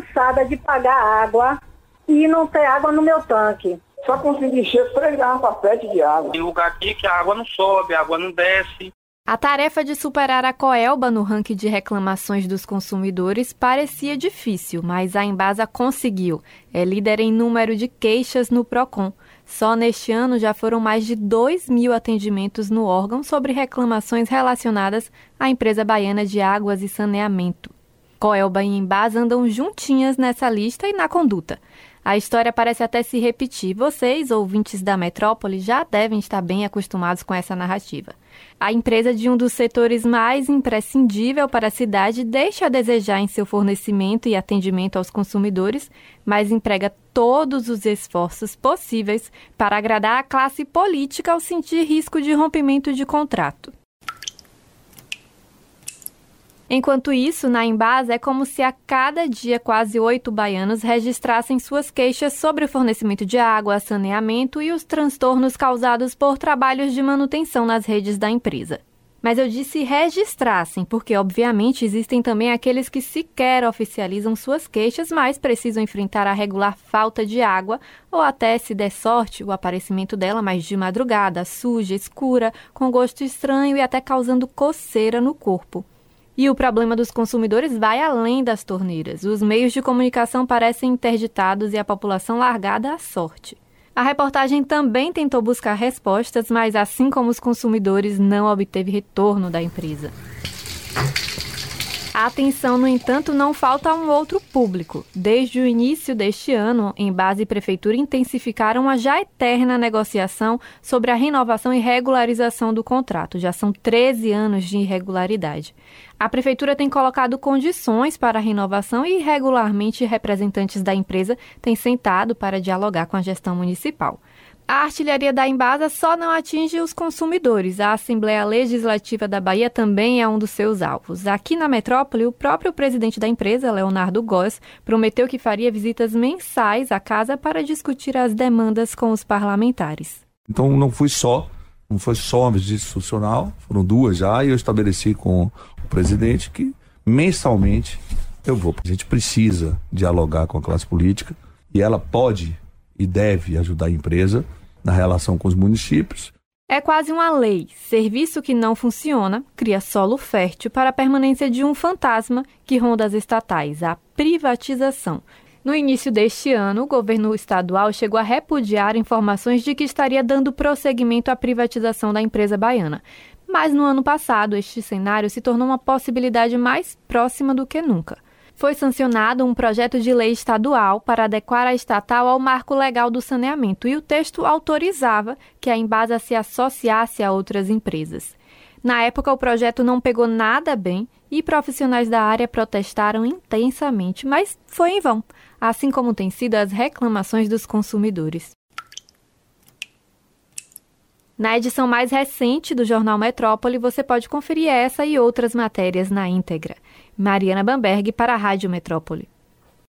cansada de pagar água e não ter água no meu tanque. Só consegui encher três garrafas PET de água. Tem lugar aqui que a água não sobe, a água não desce. A tarefa de superar a Coelba no ranking de reclamações dos consumidores parecia difícil, mas a Embasa conseguiu. É líder em número de queixas no PROCON. Só neste ano já foram mais de 2 mil atendimentos no órgão sobre reclamações relacionadas à empresa baiana de águas e saneamento. Coelba e Embasa andam juntinhas nessa lista e na conduta. A história parece até se repetir. Vocês, ouvintes da metrópole, já devem estar bem acostumados com essa narrativa. A empresa de um dos setores mais imprescindível para a cidade deixa a desejar em seu fornecimento e atendimento aos consumidores, mas emprega todos os esforços possíveis para agradar a classe política ao sentir risco de rompimento de contrato. Enquanto isso, na Embasa é como se a cada dia quase oito baianos registrassem suas queixas sobre o fornecimento de água, saneamento e os transtornos causados por trabalhos de manutenção nas redes da empresa. Mas eu disse registrassem, porque obviamente existem também aqueles que sequer oficializam suas queixas, mas precisam enfrentar a regular falta de água ou até, se der sorte, o aparecimento dela mais de madrugada, suja, escura, com gosto estranho e até causando coceira no corpo. E o problema dos consumidores vai além das torneiras. Os meios de comunicação parecem interditados e a população largada à sorte. A reportagem também tentou buscar respostas, mas assim como os consumidores, não obteve retorno da empresa. A atenção, no entanto, não falta a um outro público. Desde o início deste ano, em base e prefeitura intensificaram a já eterna negociação sobre a renovação e regularização do contrato. Já são 13 anos de irregularidade. A prefeitura tem colocado condições para a renovação e regularmente representantes da empresa têm sentado para dialogar com a gestão municipal. A artilharia da Embasa só não atinge os consumidores. A Assembleia Legislativa da Bahia também é um dos seus alvos. Aqui na metrópole, o próprio presidente da empresa, Leonardo Góes, prometeu que faria visitas mensais à casa para discutir as demandas com os parlamentares. Então não fui só, não foi só uma visita institucional, foram duas já, e eu estabeleci com o presidente que mensalmente eu vou. A gente precisa dialogar com a classe política e ela pode e deve ajudar a empresa na relação com os municípios. É quase uma lei. Serviço que não funciona cria solo fértil para a permanência de um fantasma que ronda as estatais, a privatização. No início deste ano, o governo estadual chegou a repudiar informações de que estaria dando prosseguimento à privatização da empresa baiana. Mas no ano passado, este cenário se tornou uma possibilidade mais próxima do que nunca foi sancionado um projeto de lei estadual para adequar a estatal ao marco legal do saneamento e o texto autorizava que a Embasa se associasse a outras empresas. Na época, o projeto não pegou nada bem e profissionais da área protestaram intensamente, mas foi em vão, assim como têm sido as reclamações dos consumidores. Na edição mais recente do jornal Metrópole, você pode conferir essa e outras matérias na íntegra. Mariana Bamberg para a Rádio Metrópole.